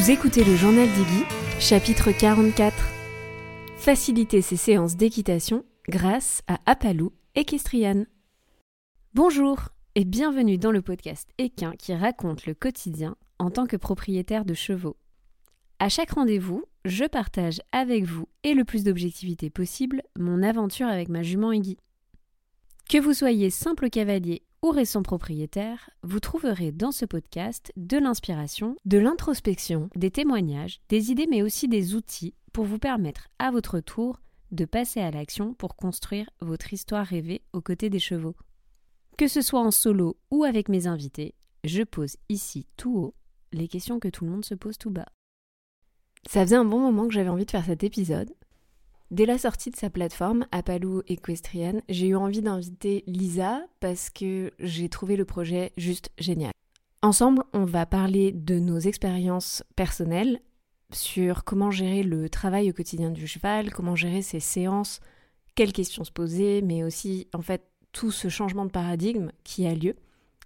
Vous écoutez le journal d'Iggy, chapitre 44. Faciliter ses séances d'équitation grâce à Apalou Equestrian. Bonjour et bienvenue dans le podcast Équin qui raconte le quotidien en tant que propriétaire de chevaux. À chaque rendez-vous, je partage avec vous et le plus d'objectivité possible mon aventure avec ma jument Iggy. Que vous soyez simple cavalier ou récent propriétaire, vous trouverez dans ce podcast de l'inspiration, de l'introspection, des témoignages, des idées mais aussi des outils pour vous permettre à votre tour de passer à l'action pour construire votre histoire rêvée aux côtés des chevaux. Que ce soit en solo ou avec mes invités, je pose ici tout haut les questions que tout le monde se pose tout bas. Ça faisait un bon moment que j'avais envie de faire cet épisode, Dès la sortie de sa plateforme, Apalou Equestrian, j'ai eu envie d'inviter Lisa parce que j'ai trouvé le projet juste génial. Ensemble, on va parler de nos expériences personnelles sur comment gérer le travail au quotidien du cheval, comment gérer ses séances, quelles questions se poser, mais aussi en fait tout ce changement de paradigme qui a lieu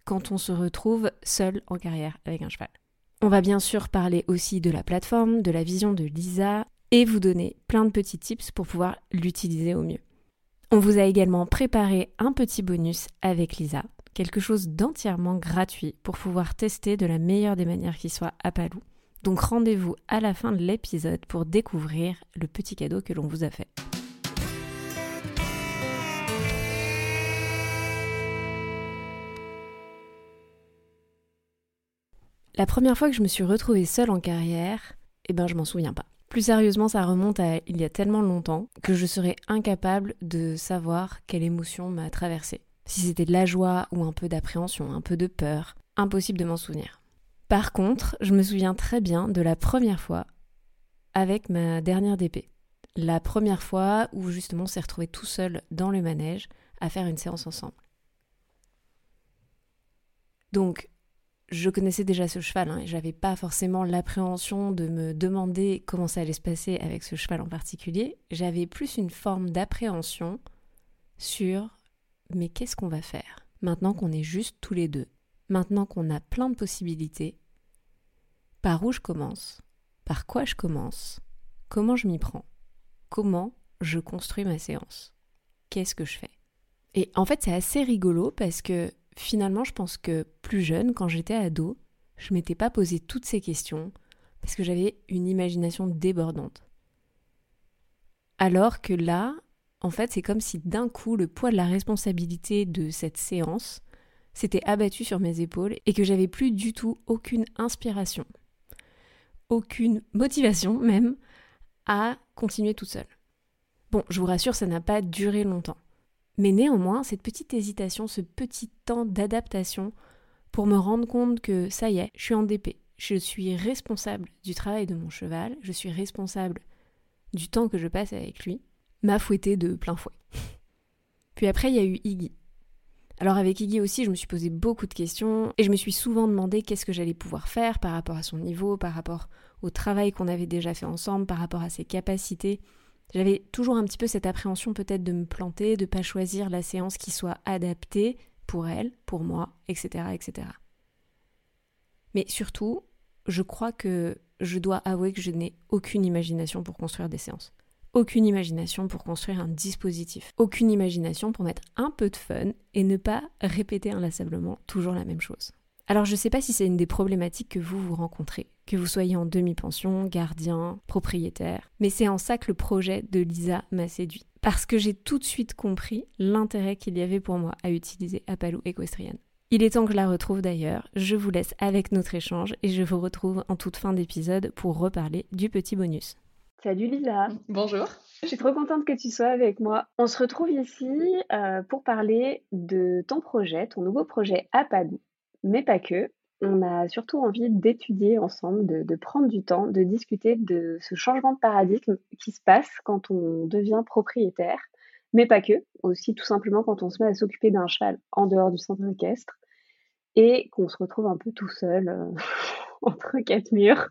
quand on se retrouve seul en carrière avec un cheval. On va bien sûr parler aussi de la plateforme, de la vision de Lisa et vous donner plein de petits tips pour pouvoir l'utiliser au mieux. On vous a également préparé un petit bonus avec Lisa, quelque chose d'entièrement gratuit pour pouvoir tester de la meilleure des manières qui soit à Palou. Donc rendez-vous à la fin de l'épisode pour découvrir le petit cadeau que l'on vous a fait. La première fois que je me suis retrouvée seule en carrière, eh ben je m'en souviens pas. Plus sérieusement, ça remonte à il y a tellement longtemps que je serais incapable de savoir quelle émotion m'a traversée. Si c'était de la joie ou un peu d'appréhension, un peu de peur, impossible de m'en souvenir. Par contre, je me souviens très bien de la première fois avec ma dernière DP. La première fois où justement on s'est retrouvé tout seul dans le manège à faire une séance ensemble. Donc, je connaissais déjà ce cheval hein, et j'avais pas forcément l'appréhension de me demander comment ça allait se passer avec ce cheval en particulier. J'avais plus une forme d'appréhension sur mais qu'est-ce qu'on va faire maintenant qu'on est juste tous les deux, maintenant qu'on a plein de possibilités. Par où je commence? Par quoi je commence? Comment je m'y prends? Comment je construis ma séance? Qu'est-ce que je fais? Et en fait, c'est assez rigolo parce que finalement, je pense que plus jeune, quand j'étais ado, je m'étais pas posé toutes ces questions parce que j'avais une imagination débordante. Alors que là, en fait, c'est comme si d'un coup le poids de la responsabilité de cette séance s'était abattu sur mes épaules et que j'avais plus du tout aucune inspiration, aucune motivation même à continuer tout seul. Bon, je vous rassure, ça n'a pas duré longtemps. Mais néanmoins, cette petite hésitation, ce petit temps d'adaptation pour me rendre compte que ça y est, je suis en DP. Je suis responsable du travail de mon cheval, je suis responsable du temps que je passe avec lui, m'a fouetté de plein fouet. Puis après, il y a eu Iggy. Alors avec Iggy aussi, je me suis posé beaucoup de questions et je me suis souvent demandé qu'est-ce que j'allais pouvoir faire par rapport à son niveau, par rapport au travail qu'on avait déjà fait ensemble, par rapport à ses capacités. J'avais toujours un petit peu cette appréhension peut-être de me planter, de pas choisir la séance qui soit adaptée pour elle, pour moi, etc., etc. Mais surtout, je crois que je dois avouer que je n'ai aucune imagination pour construire des séances. Aucune imagination pour construire un dispositif. Aucune imagination pour mettre un peu de fun et ne pas répéter inlassablement toujours la même chose. Alors je ne sais pas si c'est une des problématiques que vous vous rencontrez, que vous soyez en demi-pension, gardien, propriétaire, mais c'est en ça que le projet de Lisa m'a séduit. Parce que j'ai tout de suite compris l'intérêt qu'il y avait pour moi à utiliser Apalou Equestrian. Il est temps que je la retrouve d'ailleurs, je vous laisse avec notre échange et je vous retrouve en toute fin d'épisode pour reparler du petit bonus. Salut Lisa. Bonjour. Je suis trop contente que tu sois avec moi. On se retrouve ici euh, pour parler de ton projet, ton nouveau projet Apalou mais pas que. On a surtout envie d'étudier ensemble, de, prendre du temps, de discuter de ce changement de paradigme qui se passe quand on devient propriétaire, mais pas que, aussi tout simplement quand on se met à s'occuper d'un cheval en dehors du centre équestre et qu'on se retrouve un peu tout seul euh, entre quatre murs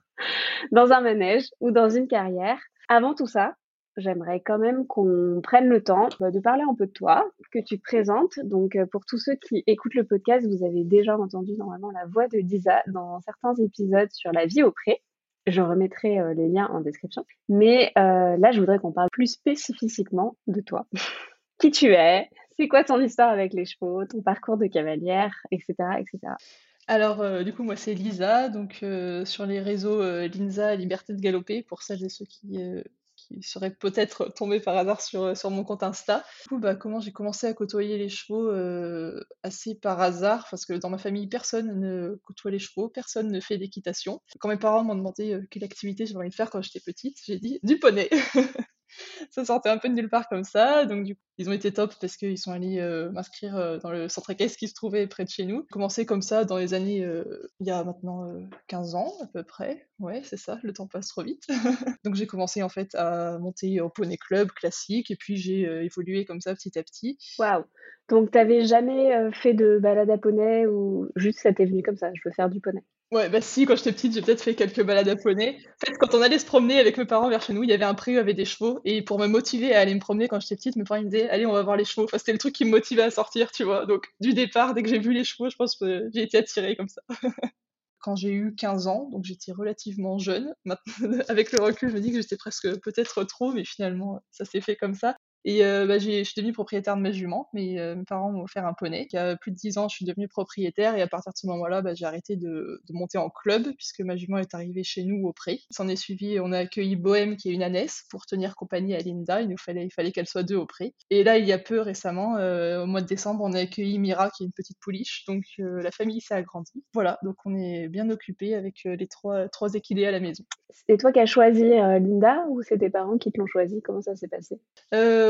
dans un manège ou dans une carrière. Avant tout ça, j'aimerais quand même qu'on prenne le temps euh, de parler un peu de toi, que tu te présentes. Donc, euh, pour tous ceux qui écoutent le podcast, vous avez déjà entendu normalement la voix de Lisa dans certains épisodes sur la vie au. Je remettrai les liens en description. Mais là, je voudrais qu'on parle plus spécifiquement de toi. Qui tu es? C'est quoi ton histoire avec les chevaux? Ton parcours de cavalière, etc., etc. Alors, du coup, moi, c'est Lisa, donc sur les réseaux Linza Liberté de Galoper, pour celles et ceux qui, qui seraient peut-être tombés par hasard sur, sur mon compte Insta. Du coup, bah, comment j'ai commencé à côtoyer les chevaux assez par hasard, parce que dans ma famille, personne ne côtoie les chevaux, personne ne fait d'équitation. Quand mes parents m'ont demandé quelle activité j'avais envie de faire quand j'étais petite, j'ai dit du poney. ça sortait un peu de nulle part comme ça. Donc, du coup, ils ont été top parce qu'ils sont allés euh, m'inscrire euh, dans le centre équestre qui se trouvait près de chez nous. Commencé comme ça dans les années, euh, il y a maintenant 15 ans à peu près. Ouais, c'est ça, le temps passe trop vite. Donc, j'ai commencé en fait à monter au poney club classique et puis j'ai évolué comme ça petit à petit. Waouh! Donc, t'avais jamais fait de balade à poney ou juste ça t'est venu comme ça, je veux faire du poney? Ouais, bah si, quand j'étais petite, j'ai peut-être fait quelques balades à poney. En fait, quand on allait se promener avec mes parents vers chez nous, il y avait un pré avait des chevaux. Et pour me motiver à aller me promener quand j'étais petite, mes parents me disaient Allez, on va voir les chevaux. Enfin, c'était le truc qui me motivait à sortir, tu vois. Donc, du départ, dès que j'ai vu les chevaux, je pense que j'ai été attirée comme ça. quand j'ai eu 15 ans, donc j'étais relativement jeune. Avec le recul, je me dis que j'étais presque peut-être trop, mais finalement, ça s'est fait comme ça. Et euh, bah, je suis devenue propriétaire de ma jument. Mes, euh, mes parents m'ont offert un poney. Il y a plus de 10 ans, je suis devenue propriétaire et à partir de ce moment-là, bah, j'ai arrêté de, de, monter en club puisque ma jument est arrivée chez nous au pré. S'en est suivi, on a accueilli Bohème qui est une ânesse pour tenir compagnie à Linda. Il nous fallait, il fallait qu'elle soit deux au pré. Et là, il y a peu récemment, euh, au mois de décembre, on a accueilli Mira qui est une petite pouliche. Donc euh, la famille s'est agrandie. Voilà, donc on est bien occupé avec les trois, trois équidés à la maison. C'est toi qui as choisi Linda ou c'est tes parents qui te l'ont choisi? Comment ça s'est passé?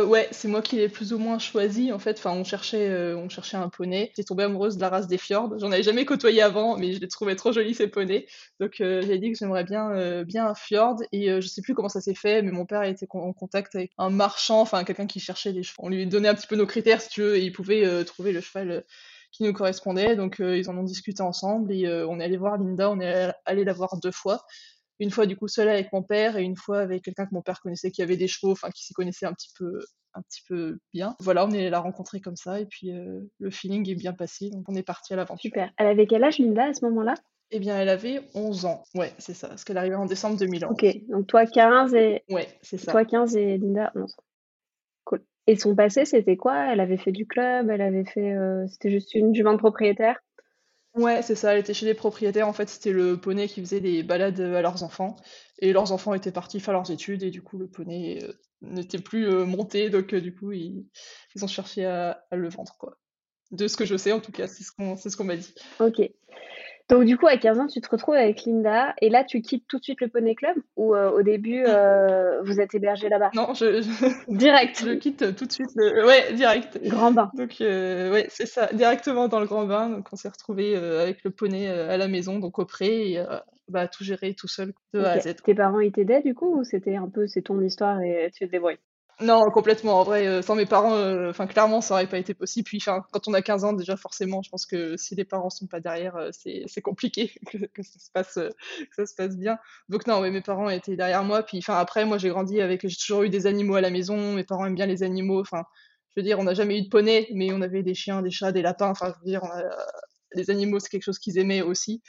Ouais, c'est moi qui l'ai plus ou moins choisi en fait. Enfin, on cherchait, euh, on cherchait un poney. J'étais tombée amoureuse de la race des fjords. J'en avais jamais côtoyé avant, mais je les trouvais trop jolis ces poneys. Donc euh, j'ai dit que j'aimerais bien, euh, bien un fjord. Et je sais plus comment ça s'est fait, mais mon père été en contact avec un marchand, enfin quelqu'un qui cherchait des chevaux. On lui donnait un petit peu nos critères si tu veux, et il pouvait trouver le cheval qui nous correspondait. Donc ils en ont discuté ensemble et on est allé voir Linda. On est allé la voir deux fois une fois du coup seule avec mon père et une fois avec quelqu'un que mon père connaissait qui avait des chevaux, enfin qui s'y connaissait un petit peu un petit peu bien. Voilà, on est la rencontrée comme ça et puis euh, le feeling est bien passé, donc on est parti à l'aventure. Super. Elle avait quel âge Linda à ce moment-là? Eh bien, elle avait 11 ans. Ouais, c'est ça, parce qu'elle arrivait en décembre 2011. Ok, donc toi 15 et Ouais, c'est ça. Toi 15 et Linda 11. Cool. Et son passé, c'était quoi? Elle avait fait du club, elle avait fait euh, c'était juste une jument propriétaire? Ouais, c'est ça, elle était chez les propriétaires. En fait, c'était le poney qui faisait des balades à leurs enfants. Et leurs enfants étaient partis faire leurs études, et du coup, le poney euh, n'était plus euh, monté. Donc, euh, du coup, ils, ont cherché à, à, le vendre, quoi. De ce que je sais, en tout cas, c'est ce qu'on ce qu'on m'a dit. Ok. Donc du coup, à 15 ans, tu te retrouves avec Linda et là, tu quittes tout de suite le Poney Club ou euh, au début, euh, vous êtes hébergé là-bas? Non, je, direct. Je quitte tout de suite. Le... Ouais, direct. Grand bain. Donc euh, ouais, c'est ça, directement dans le grand bain. Donc on s'est retrouvé avec le poney à la maison, donc au pré, et bah, tout gérer tout seul de A à Z. Tes parents ils t'aidaient du coup ou c'était un peu c'est ton histoire et tu te débrouilles? Non, complètement. En vrai, euh, sans mes parents, euh, clairement, ça aurait pas été possible. Puis, quand on a 15 ans, déjà forcément, je pense que si les parents sont pas derrière, euh, c'est compliqué que, ça se passe, ça se passe bien. Donc non, mes parents étaient derrière moi. Puis, après, moi, j'ai grandi avec, j'ai toujours eu des animaux à la maison. Mes parents aiment bien les animaux. Enfin, je veux dire, on n'a jamais eu de poney, mais on avait des chiens, des chats, des lapins. Enfin, je veux dire, les animaux, c'est quelque chose qu'ils aimaient aussi.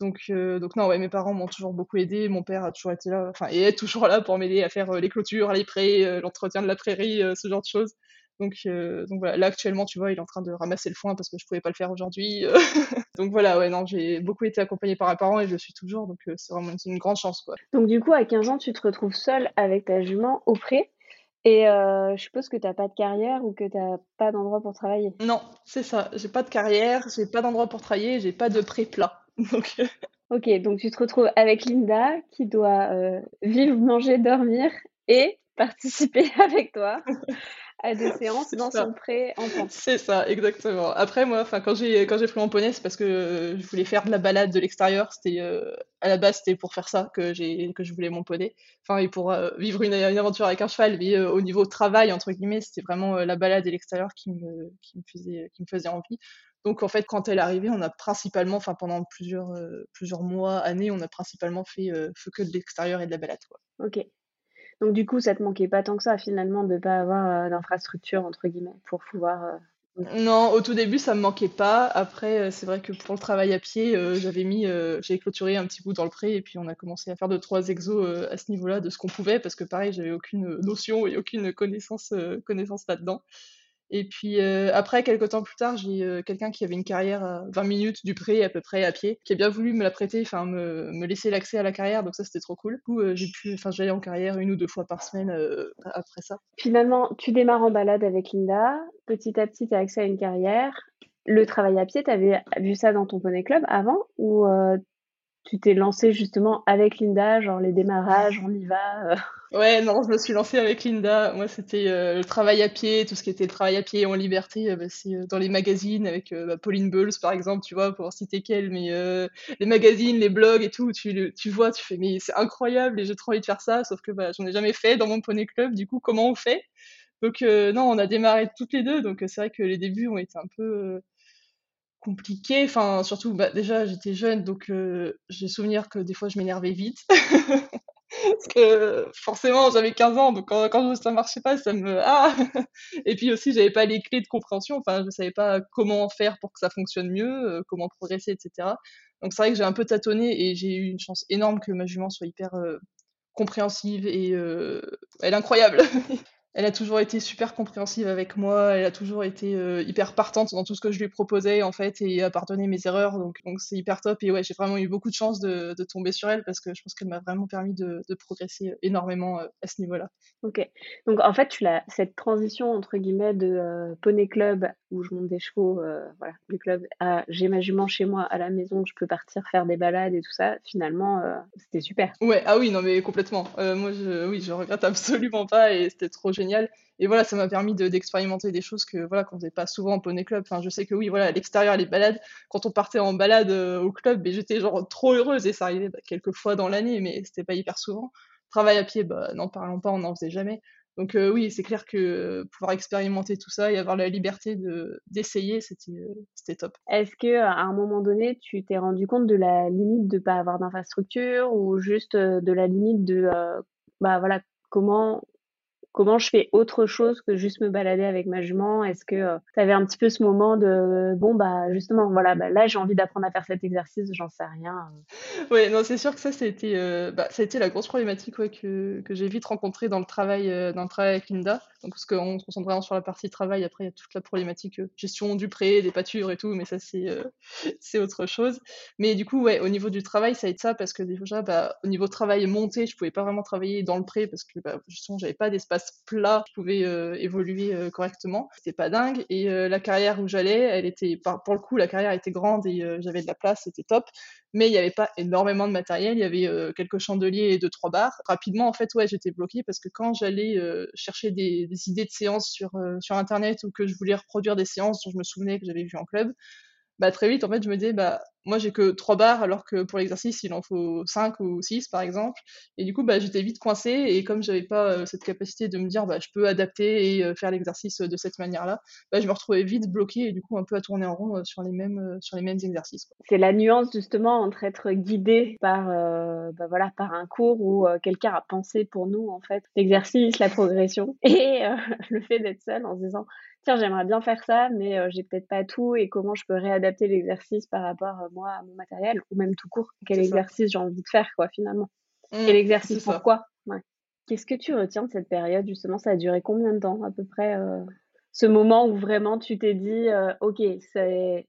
Donc, euh, donc non, ouais, mes parents m'ont toujours beaucoup aidé. Mon père a toujours été là, enfin, et est toujours là pour m'aider à faire euh, les clôtures, les prés, euh, l'entretien de la prairie, ce genre de choses. Donc, donc voilà, là actuellement, tu vois, il est en train de ramasser le foin parce que je pouvais pas le faire aujourd'hui. donc voilà, ouais, non, j'ai beaucoup été accompagnée par mes parents et je le suis toujours, donc c'est vraiment une, grande chance, quoi. Donc du coup, à 15 ans, tu te retrouves seule avec ta jument au pré. Et je suppose que tu n'as pas de carrière ou que tu n'as pas d'endroit pour travailler? Non, c'est ça. J'ai pas de carrière, j'ai pas d'endroit pour travailler, j'ai pas de pré plat. Donc, euh, Ok, donc tu te retrouves avec Linda qui doit euh, vivre, manger, dormir et participer avec toi à des séances dans son pré enfant. C'est ça, exactement. Après, moi, enfin, quand j'ai quand j'ai pris mon poney, c'est parce que je voulais faire de la balade de l'extérieur. C'était euh, à la base, c'était pour faire ça que j'ai que je voulais mon poney. Enfin, et pour vivre une, une, aventure avec un cheval. Mais au niveau travail, entre guillemets, c'était vraiment la balade et l'extérieur qui me qui me faisait qui me faisait envie. Donc en fait, quand elle est arrivée, on a principalement, enfin pendant plusieurs, euh, plusieurs mois, années, on a principalement fait, euh, que de l'extérieur et de la balade. Quoi. Ok. Donc du coup, ça te manquait pas tant que ça finalement de pas avoir euh, d'infrastructure entre guillemets pour pouvoir Non, au tout début, ça me manquait pas. Après, c'est vrai que pour le travail à pied, j'avais mis, j'avais clôturé un petit bout dans le pré et puis on a commencé à faire deux trois exos, à ce niveau-là de ce qu'on pouvait parce que pareil, j'avais aucune, notion et aucune connaissance, connaissance là-dedans. Et puis euh, après, quelques temps plus tard, j'ai euh, quelqu'un qui avait une carrière à 20 minutes du pré à peu près à pied, qui a bien voulu me la prêter, enfin me, me laisser l'accès à la carrière, donc ça c'était trop cool. Du coup, euh, j'ai pu, enfin j'allais en carrière une ou deux fois par semaine après ça. Finalement, tu démarres en balade avec Linda, petit à petit tu as accès à une carrière. Le travail à pied, tu avais vu ça dans ton poney club avant tu t'es lancé justement avec Linda, genre les démarrages, on y va euh. Ouais, non, je me suis lancée avec Linda. Moi, c'était euh, le travail à pied, tout ce qui était le travail à pied en liberté, euh, bah, c'est dans les magazines avec bah, Pauline Bowles, par exemple, tu vois, pour citer qu'elle, mais les magazines, les blogs et tout, tu, tu vois, tu fais, mais c'est incroyable et j'ai trop envie de faire ça, sauf que bah, j'en ai jamais fait dans mon poney club, du coup, comment on fait? Donc, non, on a démarré toutes les deux, donc c'est vrai que les débuts ont été un peu compliqué. Enfin, surtout, bah, déjà, j'étais jeune, donc euh, j'ai souvenir que des fois, je m'énervais vite. Parce que forcément, j'avais 15 ans, donc quand, ça marchait pas, ça me. Ah Et puis aussi, j'avais pas les clés de compréhension, enfin, je savais pas comment faire pour que ça fonctionne mieux, euh, comment progresser, etc. Donc c'est vrai que j'ai un peu tâtonné et j'ai eu une chance énorme que ma jument soit hyper euh, compréhensive et elle est incroyable. elle a toujours été super compréhensive avec moi, elle a toujours été euh, hyper partante dans tout ce que je lui proposais en fait et a pardonné mes erreurs donc donc c'est hyper top et ouais j'ai vraiment eu beaucoup de chance de, de, tomber sur elle parce que je pense qu'elle m'a vraiment permis de, de, progresser énormément euh, à ce niveau-là. Ok donc en fait tu l'as cette transition entre guillemets de euh, poney club où je monte des chevaux voilà du club à j'ai ma jument chez moi à la maison je peux partir faire des balades et tout ça finalement c'était super. Ouais ah oui non mais complètement moi je oui je regrette absolument pas et c'était trop génial et voilà, ça m'a permis d'expérimenter des choses que voilà qu'on faisait pas souvent en poney club. Enfin, je sais que oui, voilà, à l'extérieur, les balades, quand on partait en balade euh, au club, j'étais genre trop heureuse et ça arrivait bah, quelques fois dans l'année, mais c'était pas hyper souvent. Travail à pied, bah, n'en parlons pas, on n'en faisait jamais. Donc euh, oui, c'est clair que pouvoir expérimenter tout ça et avoir la liberté de d'essayer, c'était euh, top. Est-ce que à un moment donné, tu t'es rendu compte de la limite de pas avoir d'infrastructure ou juste de la limite de bah voilà comment comment je fais autre chose que juste me balader avec ma jument? Est-ce que euh, tu avais un petit peu ce moment de bon bah justement voilà bah, là j'ai envie d'apprendre à faire cet exercice, j'en sais rien. Euh. Oui, non c'est sûr que ça c'était euh, bah, ça a été la grosse problématique que, que j'ai vite rencontrée dans le travail dans le travail avec Linda. Donc parce qu'on se concentre vraiment sur la partie travail, après il y a toute la problématique gestion du prêt, des pâtures et tout, mais ça c'est autre chose. Mais du coup ouais au niveau du travail ça a été ça parce que déjà bah, au niveau travail monté je pouvais pas vraiment travailler dans le prêt parce que bah, justement j'avais pas d'espace plat, je euh, évoluer euh, correctement. C'était pas dingue. Et euh, la carrière où j'allais, elle était, pour le coup, la carrière était grande et j'avais de la place, c'était top. Mais il n'y avait pas énormément de matériel. Il y avait quelques chandeliers et deux trois barres. Rapidement, en fait, ouais, j'étais bloquée parce que quand j'allais chercher des, idées de séances sur internet ou que je voulais reproduire des séances dont je me souvenais que j'avais vu en club, bah très vite en fait je me disais bah moi j'ai que trois barres alors que pour l'exercice il en faut cinq ou six par exemple. Et du coup bah j'étais vite coincée. Et comme j'avais pas euh, cette capacité de me dire je peux adapter et euh, faire l'exercice de cette manière là bah je me retrouvais vite bloquée et du coup un peu à tourner en rond euh, sur les mêmes exercices c'est la nuance justement entre être guidé par voilà par un cours où quelqu'un a pensé pour nous en fait l'exercice la progression et le fait d'être seul en se disant tiens, j'aimerais bien faire ça, mais j'ai peut-être pas tout et comment je peux réadapter l'exercice par rapport, moi, à mon matériel ou même tout court. Quel exercice j'ai envie de faire, quoi, finalement. Mmh, Quel exercice, pourquoi? Ouais. Qu'est-ce que tu retiens de cette période, justement? Ça a duré combien de temps, à peu près Ce moment où vraiment tu t'es dit, OK,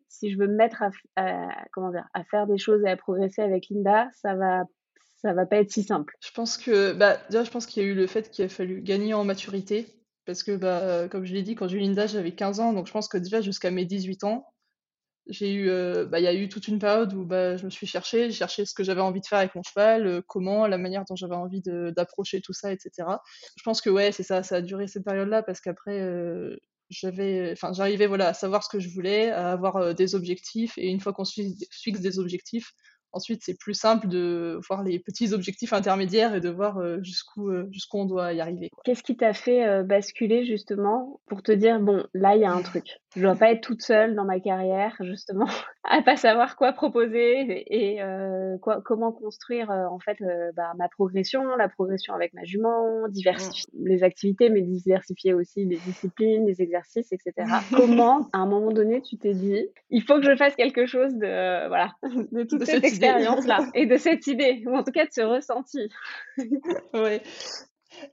si je veux me mettre à, comment dire, à faire des choses et à progresser avec Linda, ça va ça va pas être si simple. Je pense que, bah, déjà, je pense qu'il y a eu le fait qu'il a fallu gagner en maturité parce que, bah, comme je l'ai dit, quand j'ai eu Linda, j'avais 15 ans, donc je pense que déjà jusqu'à mes 18 ans, j'ai eu, euh, bah, il y a eu toute une période où bah, je me suis cherchée, j'ai cherché ce que j'avais envie de faire avec mon cheval, euh, comment, la manière dont j'avais envie d'approcher tout ça, etc. Je pense que ouais, c'est ça, ça a duré cette période-là parce qu'après, euh, j'avais, enfin, j'arrivais voilà à savoir ce que je voulais, à avoir des objectifs, et une fois qu'on fixe des objectifs, ensuite c'est plus simple de voir les petits objectifs intermédiaires et de voir jusqu'où jusqu'où on doit y arriver. Qu'est-ce qui t'a fait basculer justement pour te dire bon là il y a un truc, je dois pas être toute seule dans ma carrière justement à pas savoir quoi proposer et, quoi, comment construire en fait bah, ma progression, la progression avec ma jument, diversifier mmh. les activités mais diversifier aussi les disciplines, les exercices, etc. comment à un moment donné tu t'es dit il faut que je fasse quelque chose de voilà de toute cette, expérience et de cette idée ou en tout cas de ce ressenti. ouais.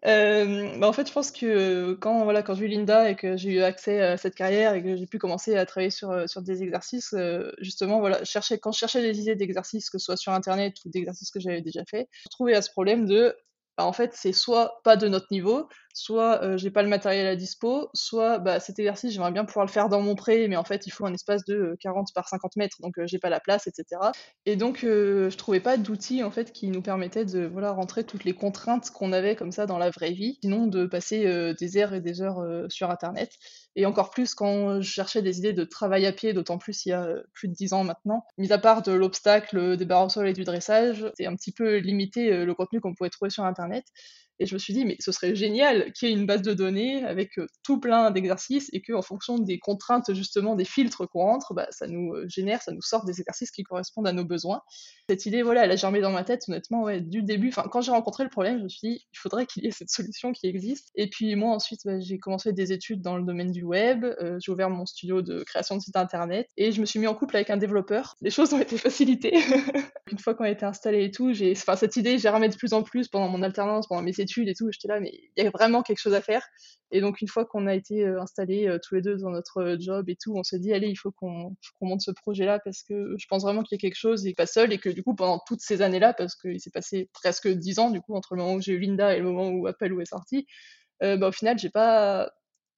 Euh, bah en fait, je pense que quand, voilà, quand j'ai eu Linda et que j'ai eu accès à cette carrière et que j'ai pu commencer à travailler sur, sur des exercices, euh, justement, voilà, chercher, quand je cherchais des idées d'exercices, que ce soit sur Internet ou d'exercices que j'avais déjà fait, je trouvais à ce problème de bah, en fait, c'est soit pas de notre niveau, soit euh, j'ai pas le matériel à dispo, soit bah, cet exercice, j'aimerais bien pouvoir le faire dans mon pré, mais en fait, il faut un espace de 40 euh, par 50 mètres, donc euh, j'ai pas la place, etc. Et donc, je trouvais pas d'outils en fait qui nous permettaient de voilà rentrer toutes les contraintes qu'on avait comme ça dans la vraie vie, sinon de passer des heures et des heures sur Internet. Et encore plus quand je cherchais des idées de travail à pied, d'autant plus il y a plus de 10 ans maintenant. Mis à part de l'obstacle, des barres au sol et du dressage, c'est un petit peu limité le contenu qu'on pouvait trouver sur Internet. Et je me suis dit, mais ce serait génial qu'il y ait une base de données avec euh, tout plein d'exercices et qu'en fonction des contraintes, justement, des filtres qu'on rentre, bah, ça nous euh, génère, ça nous sort des exercices qui correspondent à nos besoins. Cette idée, voilà, elle a germé dans ma tête, honnêtement, ouais, du début. Enfin, quand j'ai rencontré le problème, je me suis dit, il faudrait qu'il y ait cette solution qui existe. Et puis, moi, ensuite, bah, j'ai commencé des études dans le domaine du web. Euh, j'ai ouvert mon studio de création de site internet et je me suis mis en couple avec un développeur. Les choses ont été facilitées. une fois qu'on a été installé et tout, j'ai, enfin, cette idée, j'ai remis de plus en plus pendant mon alternance, pendant mes études et tout. J'étais là, mais il y a vraiment quelque chose à faire. Et donc, une fois qu'on a été euh, installés euh, tous les deux dans notre job et tout, on s'est dit, allez, il faut qu'on monte ce projet-là parce que je pense vraiment qu'il y a quelque chose et pas seul. Et que du coup, pendant toutes ces années-là, parce qu'il s'est passé presque dix ans, du coup, entre le moment où j'ai eu Linda et le moment où Appaloo est sorti, bah, au final, j'ai pas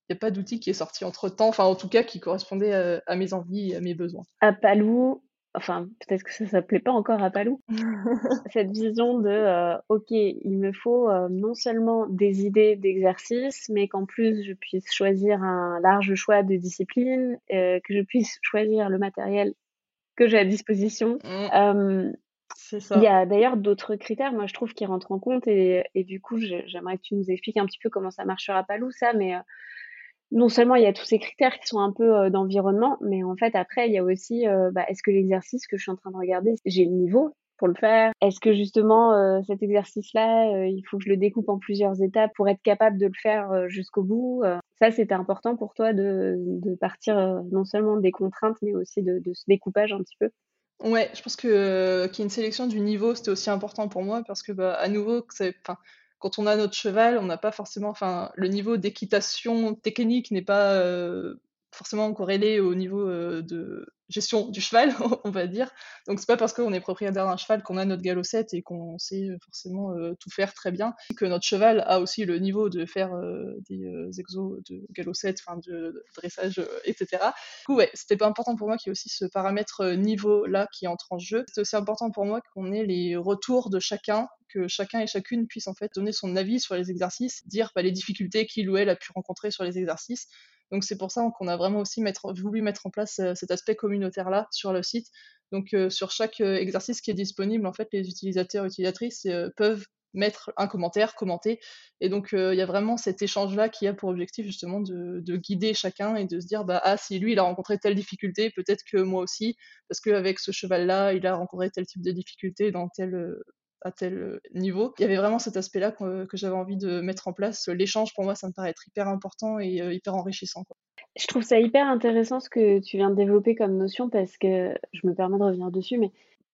il n'y a pas d'outil qui est sorti entre temps, enfin en tout cas qui correspondait à, à mes envies et à mes besoins. Appaloo, enfin peut-être que ça s'appelait pas encore Apalou, cette vision de euh, ok, il me faut euh, non seulement des idées d'exercice, mais qu'en plus je puisse choisir un large choix de disciplines, euh, que je puisse choisir le matériel que j'ai à disposition. Mmh. Il y a d'ailleurs d'autres critères, moi je trouve, qui rentrent en compte et, et du coup j'aimerais que tu nous expliques un petit peu comment ça marche sur Apalou, ça, mais non seulement il y a tous ces critères qui sont un peu euh, d'environnement, mais en fait après il y a aussi euh, bah, est-ce que l'exercice que je suis en train de regarder, j'ai le niveau le faire. Est-ce que justement euh, cet exercice-là, il faut que je le découpe en plusieurs étapes pour être capable de le faire jusqu'au bout Ça, c'était important pour toi de, partir non seulement des contraintes, mais aussi de, ce découpage un petit peu? Ouais, je pense que qu'il y ait une sélection du niveau, c'était aussi important pour moi parce que bah, à nouveau, quand on a notre cheval, on n'a pas forcément, enfin, le niveau d'équitation technique n'est pas euh, forcément corrélé au niveau euh, de gestion du cheval, on va dire. Donc c'est pas parce qu'on est propriétaire d'un cheval qu'on a notre galopette et qu'on sait forcément euh, tout faire très bien que notre cheval a aussi le niveau de faire des exos de galopette, enfin de, dressage, etc. Du coup, ouais, c'était pas important pour moi qu'il y ait aussi ce paramètre niveau là qui entre en jeu. C'est aussi important pour moi qu'on ait les retours de chacun que chacun et chacune puisse en fait donner son avis sur les exercices, dire bah, les difficultés qu'il ou elle a pu rencontrer sur les exercices. Donc c'est pour ça qu'on a vraiment aussi voulu mettre en place euh, cet aspect communautaire là sur le site. Donc euh, sur chaque euh, exercice qui est disponible, en fait, les utilisateurs et utilisatrices peuvent mettre un commentaire, commenter. Et donc, il y a vraiment cet échange-là qui a pour objectif justement de, guider chacun et de se dire, bah, ah, si lui, il a rencontré telle difficulté, peut-être que moi aussi, parce qu'avec ce cheval-là, il a rencontré tel type de difficulté dans tel, à tel euh, niveau. Il y avait vraiment cet aspect-là que, j'avais envie de mettre en place. L'échange, pour moi, ça me paraît être hyper important et euh, hyper enrichissant. Je trouve ça hyper intéressant ce que tu viens de développer comme notion parce que je me permets de revenir dessus, mais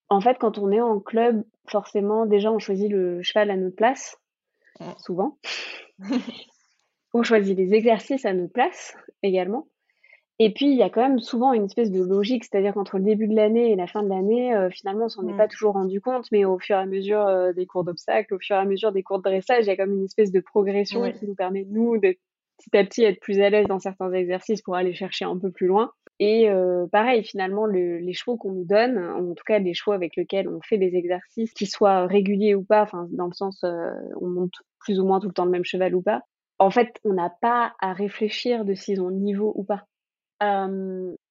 en fait, quand on est en club, forcément, déjà, on choisit le cheval à notre place, souvent. on choisit les exercices à notre place également. Et puis, il y a quand même souvent une espèce de logique, c'est-à-dire qu'entre le début de l'année et la fin de l'année, euh, finalement, on s'en est pas toujours rendu compte, mais au fur et à mesure euh, des cours d'obstacles, au fur et à mesure des cours de dressage, il y a comme une espèce de progression qui nous permet, nous, de petit à petit être plus à l'aise dans certains exercices pour aller chercher un peu plus loin. Et euh, pareil, finalement, les chevaux qu'on nous donne, en tout cas les chevaux avec lesquels on fait des exercices, qu'ils soient réguliers ou pas, enfin dans le sens on monte plus ou moins tout le temps le même cheval ou pas, en fait, on n'a pas à réfléchir de s'ils ont niveau ou pas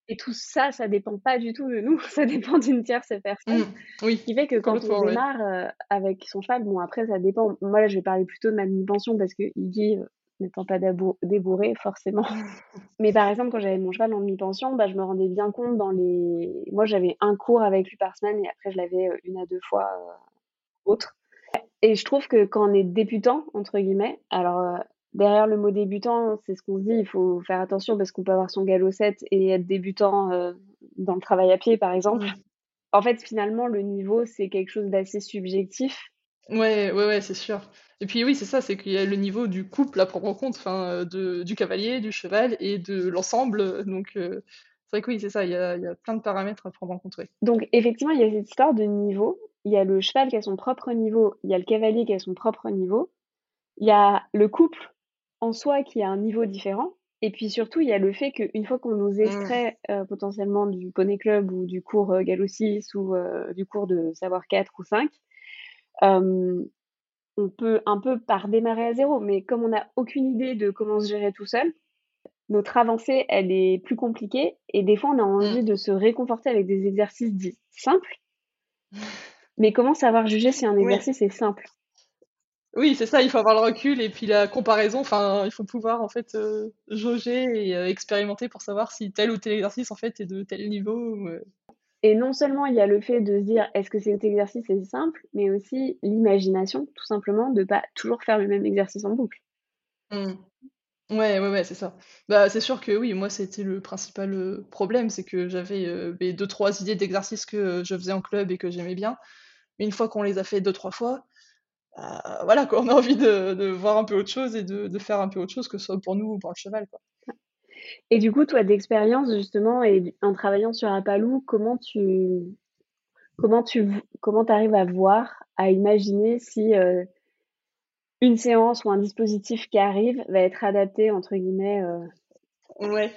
Et tout ça, ça dépend pas du tout de nous, ça dépend d'une tierce personne. Mmh, oui, Ce qui fait que quand on démarre, heu, avec son cheval, bon après ça dépend. Moi là, je vais parler plutôt de ma mini-pension parce que Iggy, heu, n'étant pas débourré forcément. Mais par exemple, quand j'avais mon cheval en demi-pension, bah, je me rendais bien compte dans les moi j'avais un cours avec lui par semaine et après je l'avais, heu, 1 à 2 fois, autre. Et je trouve que quand on est «débutant» entre guillemets, alors, derrière le mot débutant, c'est ce qu'on se dit, il faut faire attention parce qu'on peut avoir son galop 7 et être débutant, heu, dans le travail à pied par exemple. En fait, finalement, le niveau, c'est quelque chose d'assez subjectif. Ouais, ouais, ouais, c'est sûr. Et puis oui, c'est ça, c'est qu'il y a le niveau du couple à prendre en compte, enfin, heu, de du cavalier, du cheval et de l'ensemble, donc heu, c'est vrai que oui, c'est ça, il y a il y a plein de paramètres à prendre en compte, ouais. Donc effectivement, il y a cette histoire de niveau. Il y a le cheval qui a son propre niveau, il y a le cavalier qui a son propre niveau. Il y a le couple en soi qui a un niveau différent et puis surtout, il y a le fait qu'une fois qu'on nous Mmh. extrait, heu, potentiellement du poney club ou du cours, galop 6 ou heu, du cours de savoir 4 ou 5, hem, on peut un peu pas redémarrer à 0, mais comme on n'a aucune idée de comment se gérer tout seul, notre avancée, elle est plus compliquée et des fois, on a envie Mmh. de se réconforter avec des exercices dits simples. Mais comment savoir juger si un Oui. exercice est simple? Oui, c'est ça, il faut avoir le recul et puis la comparaison, enfin, il faut pouvoir en fait, heu, jauger et heu, expérimenter pour savoir si tel ou tel exercice en fait est de tel niveau heu Et non seulement il y a le fait de se dire: «Est-ce que cet exercice est simple?» mais aussi l'imagination, tout simplement, de pas toujours faire le même exercice en boucle. Mmh. Ouais, ouais, ouais, c'est ça. Bah, c'est sûr que oui, moi, c'était le principal, problème, c'est que j'avais, beh, 2-3 idées d'exercices que, je faisais en club et que j'aimais bien. Mais une fois qu'on les a fait 2-3 fois, bah, voilà quoi, on a envie de de voir un peu autre chose et de de faire un peu autre chose, que ce soit pour nous ou pour le cheval, quoi. Et du coup, toi, d'expérience justement et en travaillant sur Appaloo, comment tu comment tu comment arrives à voir, à imaginer si, heu, une séance ou un dispositif qui arrive va être adapté entre guillemets, heu Ouais.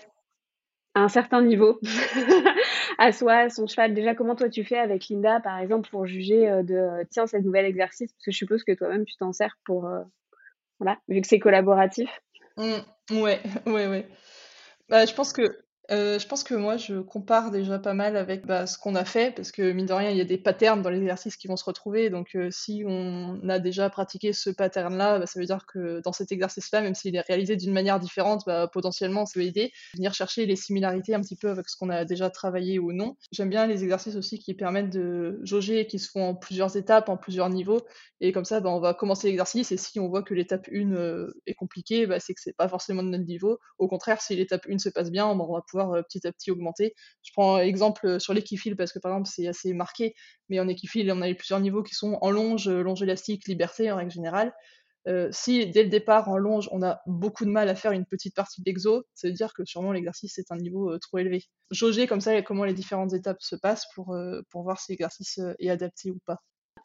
À un certain niveau, à soi, à son cheval? Déjà, comment toi tu fais avec Linda, par exemple, pour juger, heu, de, heu, tiens, ce nouvel exercice? Parce que je suppose que toi-même tu t'en sers pour, heu, voilà, vu que c'est collaboratif? Mmh. Ouais, ouais, ouais. Bah, je pense que, heu, je pense que moi, je compare déjà pas mal avec, bah, ce qu'on a fait parce que mine de rien, il y a des patterns dans les exercices qui vont se retrouver donc heu, si on a déjà pratiqué ce pattern-là, bah, ça veut dire que dans cet exercice-là, même s'il est réalisé d'une manière différente, bah, potentiellement, ça peut aider. Venir chercher les similarités un petit peu avec ce qu'on a déjà travaillé ou non. J'aime bien les exercices aussi qui permettent de jauger et qui se font en plusieurs étapes, en plusieurs niveaux et comme ça, on va commencer l'exercice et si on voit que l'étape 1, heu, est compliquée, c'est que c'est pas forcément de notre niveau. Au contraire, si l'étape 1 se passe bien, on va pouvoir, heu, petit à petit augmenter. Je prends exemple, heu, sur l'équifile parce que, par exemple, c'est assez marqué, mais en équifile, on a plusieurs niveaux qui sont en longe, heu, longe élastique, liberté en règle générale. Si dès le départ en longe, on a beaucoup de mal à faire une petite partie de l'exo, ça veut dire que sûrement l'exercice est un niveau, trop élevé. Jauger comme ça comment les différentes étapes se passent pour, pour voir si l'exercice, est adapté ou pas.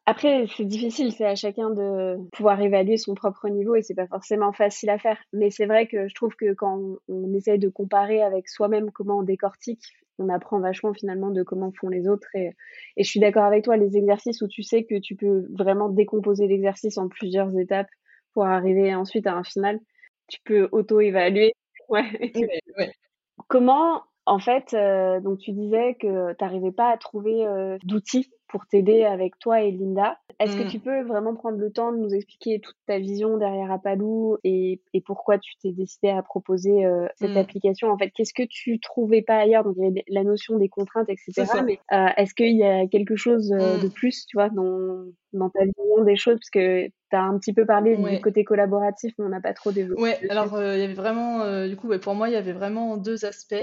Après, c'est difficile, c'est à chacun de pouvoir évaluer son propre niveau et c'est pas forcément facile à faire. Mais c'est vrai que je trouve que quand on on essaye de comparer avec soi-même comment on décortique, on apprend vachement finalement de comment font les autres et et je suis d'accord avec toi, les exercices où tu sais que tu peux vraiment décomposer l'exercice en plusieurs étapes pour arriver ensuite à un final, tu peux auto-évaluer. Ouais. comment en fait, heu, donc tu disais que tu arrivais pas à trouver, heu, d'outils pour t'aider avec toi et Linda. Est-ce que tu Mmh. peux vraiment prendre le temps de nous expliquer toute ta vision derrière Appaloo et et pourquoi tu t'es décidée à proposer, heu, cette Mmh. application? En fait, qu'est-ce que tu trouvais pas ailleurs? Donc il y avait la notion des contraintes et C'est cetera, ça. mais heu, est-ce qu'il y a quelque chose, heu, de plus, tu vois, dans dans ta vision des choses? Parce que tu as un petit peu parlé du côté collaboratif, mais on n'a pas trop développé Ouais, alors, il y avait vraiment, du coup, ouais, pour moi, il y avait vraiment 2 aspects.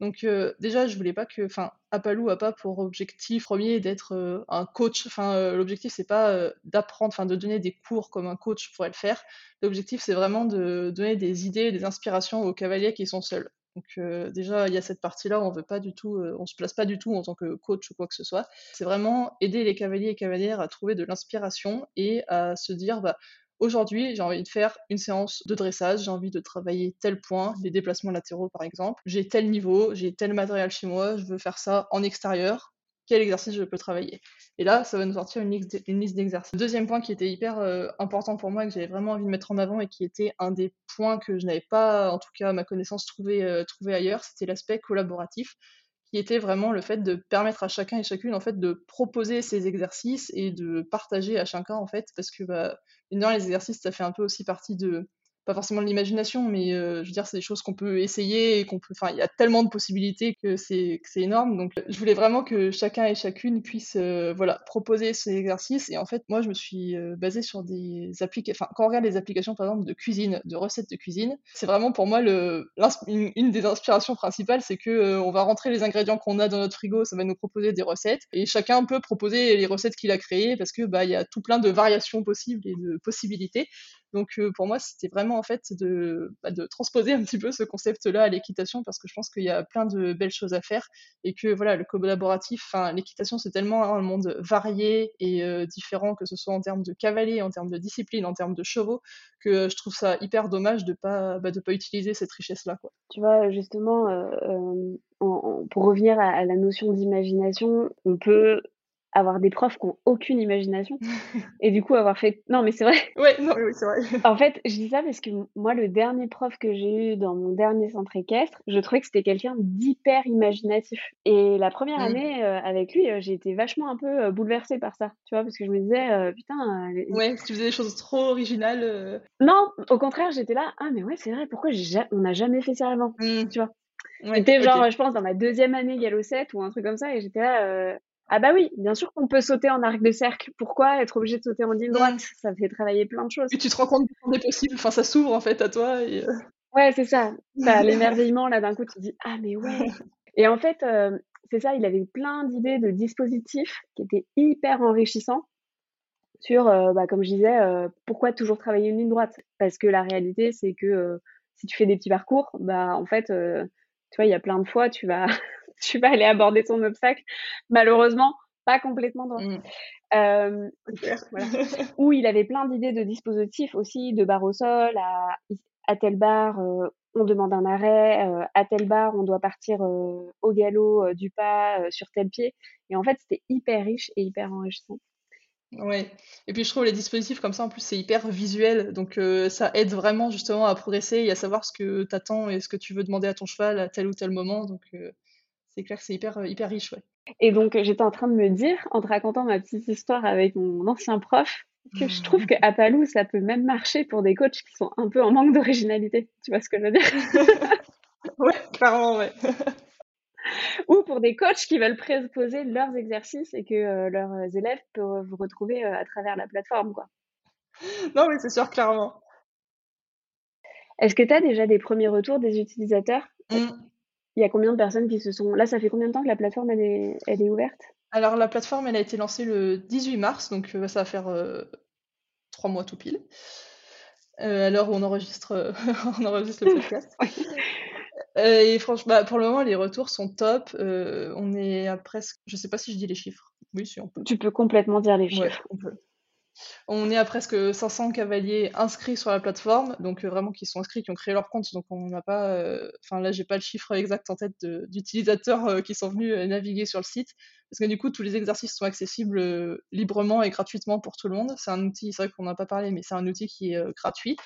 Donc, heu, déjà, je voulais pas que enfin, Appaloo a pas pour objectif 1er d'être, heu, un coach. Enfin, heu, l'objectif, c'est pas, d'apprendre, enfin, de donner des cours comme un coach pourrait le faire. L'objectif, c'est vraiment de donner des idées, des inspirations aux cavaliers qui sont seuls. Donc, déjà, il y a cette partie-là on veut pas du tout, on se place pas du tout en tant que coach ou quoi que ce soit. C'est vraiment aider les cavaliers et cavalières à trouver de l'inspiration et à se dire: «Bah, Aujourd'hui, j'ai envie de faire une séance de dressage, j'ai envie de travailler tel point, les déplacements latéraux par exemple. J'ai tel niveau, j'ai tel matériel chez moi, je veux faire ça en extérieur. Quel exercice je peux travailler? Et là, ça va nous sortir une liste d'exercices. Deuxième point qui était hyper euh, important pour moi, que j'avais vraiment envie de mettre en avant et qui était un des points que je n'avais pas, en tout cas à ma connaissance, trouvé, euh, trouvé ailleurs, c'était l'aspect collaboratif. qui était vraiment le fait de permettre à chacun et chacune en fait de proposer ses exercices et de partager à chacun en fait parce que bah, les exercices ça fait un peu aussi partie de pas forcément de l'imagination, mais euh, je veux dire, c'est des choses qu'on peut essayer et qu'on peut. Enfin, il y a tellement de possibilités que c'est énorme. Donc, je voulais vraiment que chacun et chacune puisse, euh, voilà, proposer ces exercices. Et en fait, moi, je me suis euh, basée sur des applications. Enfin, quand on regarde les applications, par exemple, de cuisine, de recettes de cuisine, c'est vraiment pour moi le, une, une, des inspirations principales, c'est que on va rentrer les ingrédients qu'on a dans notre frigo, ça va nous proposer des recettes, et chacun peut proposer les recettes qu'il a créées parce que bah, y a tout plein de variations possibles et de possibilités. Donc euh, pour moi, c'était vraiment en fait de, bah, transposer un petit peu ce concept-là à l'équitation parce que je pense qu'il y a plein de belles choses à faire et que voilà, le collaboratif, l'équitation, c'est tellement un monde varié et euh, différent que ce soit en termes de cavaliers, en termes de discipline, en termes de chevaux, que je trouve ça hyper dommage de pas bah, pas utiliser cette richesse-là. Tu vois, justement, euh, pour revenir à la notion d'imagination, on peut avoir des profs qui n'ont aucune imagination et du coup avoir fait non mais c'est vrai. Ouais non. Oui c'est vrai. En fait je dis ça parce que moi le dernier prof que j'ai eu dans mon dernier centre équestre je trouvais que c'était quelqu'un d'hyper imaginatif et la première mmh. année euh, avec lui euh, j'ai été vachement un peu euh, bouleversée par ça tu vois parce que je me disais putain ouais tu faisais des choses trop originales non au contraire j'étais là ah mais ouais c'est vrai pourquoi on n'a jamais fait ça avant mmh. tu vois? Ouais, C'était genre, je pense, dans ma deuxième année Gallo 7 ou un truc comme ça, et j'étais là, ah bah oui, bien sûr qu'on peut sauter en arc de cercle. Pourquoi être obligé de sauter en ligne droite? Ça fait travailler plein de choses. Et tu te rends compte que est possible. Enfin, ça s'ouvre en fait à toi. Et... Euh. Ouais, c'est ça. T'as l'émerveillement là d'un coup, tu te dis ah mais ouais. Et en fait, euh, c'est ça. Il avait plein d'idées de dispositifs qui étaient hyper enrichissants sur, euh, bah, comme je disais, pourquoi toujours travailler une ligne droite? Parce que la réalité, c'est que si tu fais des petits parcours, bah en fait, tu vois, il y a plein de fois, tu vas tu vas aller aborder ton obstacle. Malheureusement, pas complètement droit. Mmh. Euh, Où il avait plein d'idées de dispositifs aussi, de barre au sol, à, à telle barre, euh, on demande un arrêt, euh, à telle barre, on doit partir au galop du pas sur tel pied. Et en fait, c'était hyper riche et hyper enrichissant. Ouais. Et puis je trouve les dispositifs comme ça, en plus, c'est hyper visuel. Donc ça aide vraiment justement à progresser et à savoir ce que tu attends et ce que tu veux demander à ton cheval à tel ou tel moment. Donc c'est clair que c'est hyper, euh, hyper riche. Ouais. Et donc, euh, j'étais en train de me dire, en te racontant ma petite histoire avec mon ancien prof, que je trouve qu'à Palou, ça peut même marcher pour des coachs qui sont un peu en manque d'originalité. Tu vois ce que je veux dire? Ouais, clairement, ouais. Ou pour des coachs qui veulent proposer leurs exercices et que euh, leurs élèves peuvent vous retrouver à travers la plateforme, quoi. Non, mais c'est sûr, clairement. Est-ce que tu as déjà des premiers retours des utilisateurs? Mmh. Il y a combien de personnes qui se sont... Là, ça fait combien de temps que la plateforme, elle est, elle est ouverte? Alors, la plateforme, elle a été lancée le 18 mars, donc euh, ça va faire euh, trois mois tout pile. Euh, à l'heure où on enregistre, on enregistre le podcast. et franchement, bah, pour le moment, les retours sont top. on est à presque... Je sais pas si je dis les chiffres. Oui, si on peut. Tu peux complètement dire les chiffres. on peut. On est à presque 500 cavaliers inscrits sur la plateforme, donc euh, vraiment qui sont inscrits, qui ont créé leur compte. Donc on n'a pas, euh, enfin là j'ai pas le chiffre exact en tête d'utilisateurs euh, qui sont venus naviguer sur le site, parce que du coup tous les exercices sont accessibles librement et gratuitement pour tout le monde. C'est un outil, c'est vrai qu'on n'a pas parlé, mais c'est un outil qui est gratuit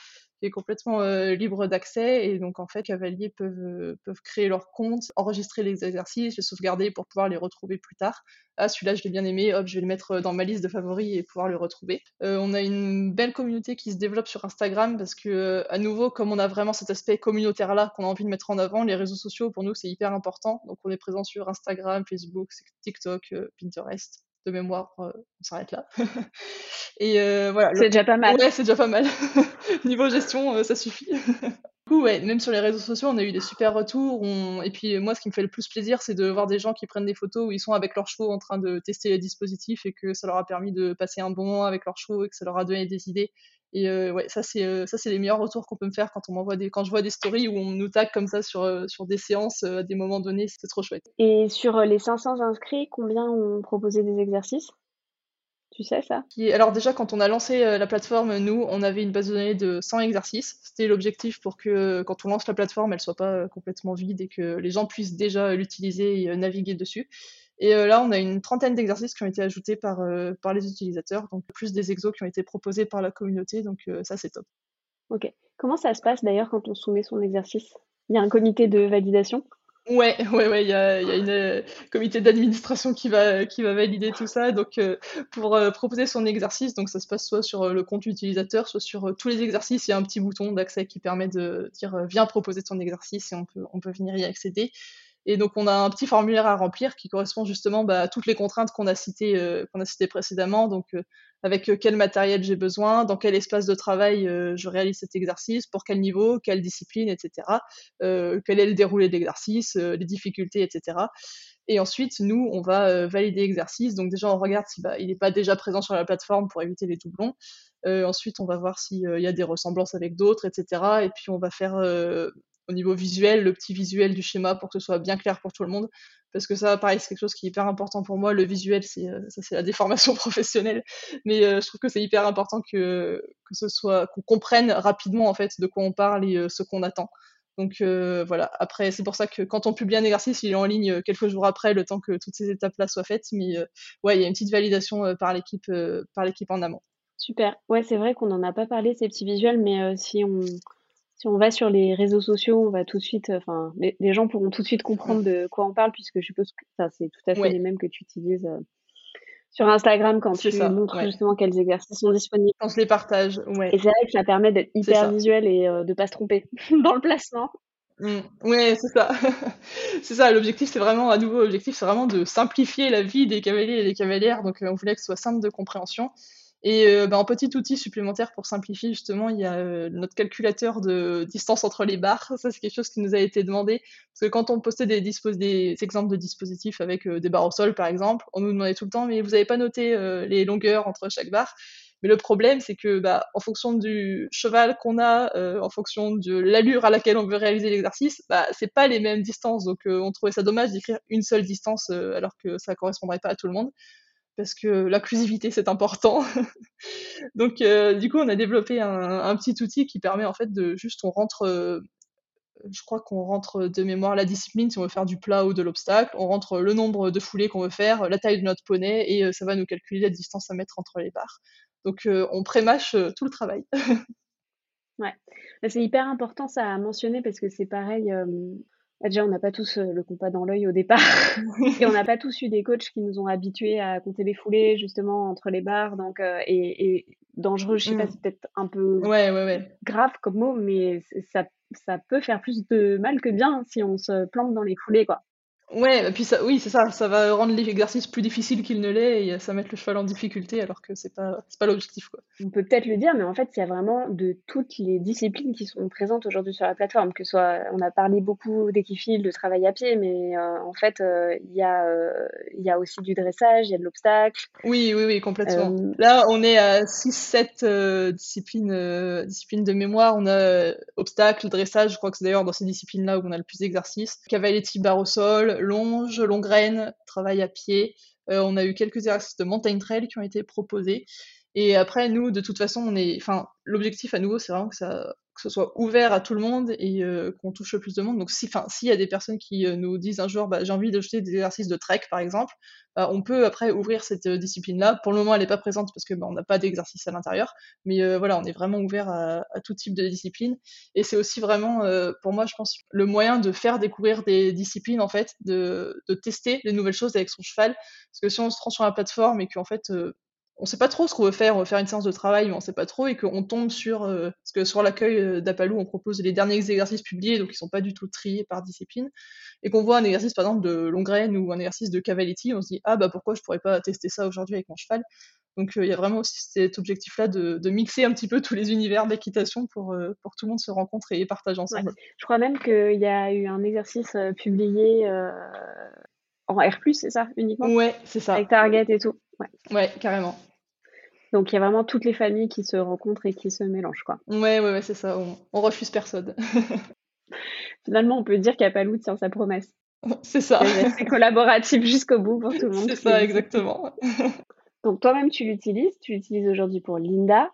est complètement euh, libre d'accès et donc en fait cavaliers peuvent euh, peuvent créer leur compte, enregistrer les exercices, les sauvegarder pour pouvoir les retrouver plus tard. Ah celui-là je l'ai bien aimé, hop je vais le mettre dans ma liste de favoris et pouvoir le retrouver. Euh, on a une belle communauté qui se développe sur Instagram parce que à nouveau comme on a vraiment cet aspect communautaire là qu'on a envie de mettre en avant, les réseaux sociaux pour nous c'est hyper important donc on est présent sur Instagram, Facebook, TikTok, Pinterest de mémoire, euh, on s'arrête là. et euh, voilà. C'est déjà pas mal. Ouais, c'est déjà pas mal. Niveau gestion, euh, ça suffit. du coup, ouais, même sur les réseaux sociaux, on a eu des super retours. Et puis moi, ce qui me fait le plus plaisir, c'est de voir des gens qui prennent des photos où ils sont avec leurs chevaux en train de tester les dispositifs et que ça leur a permis de passer un bon moment avec leurs chevaux et que ça leur a donné des idées. Et euh, ouais, ça c'est euh, ça c'est les meilleurs retours qu'on peut me faire quand on m'envoie des quand je vois des stories où on nous tag comme ça sur euh, sur des séances à des moments donnés, c'est trop chouette. Et sur les 500 inscrits, combien ont proposé des exercices? Tu sais ça? Alors déjà, quand on a lancé la plateforme, nous, on avait une base de données de 100 exercices. C'était l'objectif pour que quand on lance la plateforme, elle soit pas complètement vide et que les gens puissent déjà l'utiliser et naviguer dessus. Et euh, là, on a une trentaine d'exercices qui ont été ajoutés par, euh, par les utilisateurs, donc plus des exos qui ont été proposés par la communauté, donc euh, ça c'est top. Ok. Comment ça se passe d'ailleurs quand on soumet son exercice? Il y a un comité de validation? Ouais, ouais, ouais, il y a, y a une euh, comité d'administration qui va, qui va valider tout ça. Donc, euh, pour euh, proposer son exercice, donc ça se passe soit sur le compte utilisateur, soit sur tous les exercices. Il y a un petit bouton d'accès qui permet de dire viens proposer ton exercice et on peut, on peut venir y accéder. Et donc, on a un petit formulaire à remplir qui correspond justement bah, à toutes les contraintes qu'on a citées, qu'on a citées précédemment. Donc, avec euh, quel matériel j'ai besoin, dans quel espace de travail euh, je réalise cet exercice, pour quel niveau, quelle discipline, etc. Euh, quel est le déroulé de l'exercice, les difficultés, etc. Et ensuite, nous, on va valider l'exercice. Donc déjà, on regarde s'il bah, n'est pas déjà présent sur la plateforme pour éviter les doublons. ensuite, on va voir s'il y a des ressemblances avec d'autres, etc. Et puis, on va faire au niveau visuel, le petit visuel du schéma pour que ce soit bien clair pour tout le monde parce que ça, pareil, c'est quelque chose qui est hyper important pour moi. Le visuel, c'est euh, ça, c'est la déformation professionnelle, mais euh, je trouve que c'est hyper important que que ce soit qu'on comprenne rapidement en fait de quoi on parle et euh, ce qu'on attend. Donc voilà. Après, c'est pour ça que quand on publie un exercice, il est en ligne quelques jours après, le temps que toutes ces étapes-là soient faites. Mais ouais, il y a une petite validation par l'équipe par l'équipe en amont. Super. Ouais, c'est vrai qu'on n'en a pas parlé ces petits visuels, mais si on si on va sur les réseaux sociaux, on va tout de suite, euh, enfin, les, gens pourront tout de suite comprendre de quoi on parle, puisque je suppose que ça, c'est tout à fait les mêmes que tu utilises euh, sur Instagram quand tu montres justement quels exercices sont disponibles. Quand je les partage, ouais. Et c'est vrai que ça permet d'être hyper visuel et euh, de pas se tromper dans le placement. Mmh. Ouais, c'est ça. c'est ça, l'objectif, c'est vraiment, à nouveau, l'objectif, c'est vraiment de simplifier la vie des cavaliers et des cavalières. Donc, on voulait que ce soit simple de compréhension. Et euh, bah, en petit outil supplémentaire pour simplifier, justement, il y a euh, notre calculateur de distance entre les barres. Ça, c'est quelque chose qui nous a été demandé. Parce que quand on postait des, exemples de dispositifs avec euh, des barres au sol, par exemple, on nous demandait tout le temps, mais vous n'avez pas noté les longueurs entre chaque barre? Mais le problème, c'est que, bah, en fonction du cheval qu'on a, en fonction de l'allure à laquelle on veut réaliser l'exercice, bah, c'est pas les mêmes distances. Donc, on trouvait ça dommage d'écrire une seule distance alors que ça correspondrait pas à tout le monde parce que l'inclusivité c'est important. Donc euh, du coup on a développé un, petit outil qui permet en fait de juste on rentre, euh, je crois qu'on rentre de mémoire la discipline si on veut faire du plat ou de l'obstacle, on rentre le nombre de foulées qu'on veut faire, la taille de notre poney et euh, ça va nous calculer la distance à mettre entre les barres. Donc on prémâche tout le travail. ouais, bah, c'est hyper important ça à mentionner parce que c'est pareil. Bah, déjà, on n'a pas tous euh, le compas dans l'œil au départ. et on n'a pas tous eu des coachs qui nous ont habitués à compter les foulées, justement, entre les barres. Donc, euh, et, dangereux, je sais pas, mm. c'est peut-être un peu grave comme mot, mais ça, ça peut faire plus de mal que bien si on se plante dans les foulées, quoi. Ouais, et puis ça, oui, c'est ça, ça va rendre l'exercice plus difficile qu'il ne l'est et ça met le cheval en difficulté alors que c'est pas, c'est pas l'objectif, quoi. On peut peut-être le dire, mais en fait, il y a vraiment de toutes les disciplines qui sont présentes aujourd'hui sur la plateforme, que soit, on a parlé beaucoup d'équifile, de travail à pied, mais euh, en fait, euh, il y a, euh, y a aussi du dressage, il y a de l'obstacle. Oui, oui, oui, complètement. Là, on est à 6-7 disciplines, disciplines de mémoire. On a obstacle, dressage, je crois que c'est d'ailleurs dans ces disciplines-là où on a le plus d'exercices. Cavaletti, barre au sol, longe, long graine, travail à pied. Euh, on a eu quelques exercices de montagne trail qui ont été proposés. Et après, nous, de toute façon, on est, enfin, l'objectif à nouveau, c'est vraiment que ça, que ce soit ouvert à tout le monde et euh, qu'on touche le plus de monde. Donc, si, enfin, s'il y a des personnes qui euh, nous disent un jour, bah, j'ai envie de jeter des exercices de trek, par exemple, bah, on peut après ouvrir cette euh, discipline-là. Pour le moment, elle n'est pas présente parce que bah, on n'a pas d'exercice à l'intérieur, mais voilà, on est vraiment ouvert à, tout type de discipline. Et c'est aussi vraiment, pour moi, je pense, le moyen de faire découvrir des disciplines, en fait, de, de tester les nouvelles choses avec son cheval. Parce que si on se rend sur la plateforme et qu'en fait on sait pas trop ce qu'on veut faire, on veut faire une séance de travail, mais on sait pas trop, et qu'on tombe sur, euh, parce que sur l'accueil euh, d'Apalou, on propose les derniers exercices publiés, donc ils sont pas du tout triés par discipline, et qu'on voit un exercice par exemple de longraine ou un exercice de cavaletti, on se dit ah bah pourquoi je pourrais pas tester ça aujourd'hui avec mon cheval? Donc euh, il y a vraiment aussi cet objectif-là de, mixer un petit peu tous les univers d'équitation pour, pour tout le monde se rencontre et partage ensemble. Je crois même qu'il y a eu un exercice publié en R+, c'est ça, uniquement? Ouais, c'est ça. Avec Target et tout. Ouais, ouais carrément. Donc il y a vraiment toutes les familles qui se rencontrent et qui se mélangent, quoi. Ouais, ouais, ouais c'est ça. On, refuse personne. Finalement, on peut dire qu'Apalou tient sa promesse. C'est ça. C'est collaboratif jusqu'au bout pour tout le monde. C'est ça, exactement. Donc toi-même, tu l'utilises. Tu l'utilises aujourd'hui pour Linda.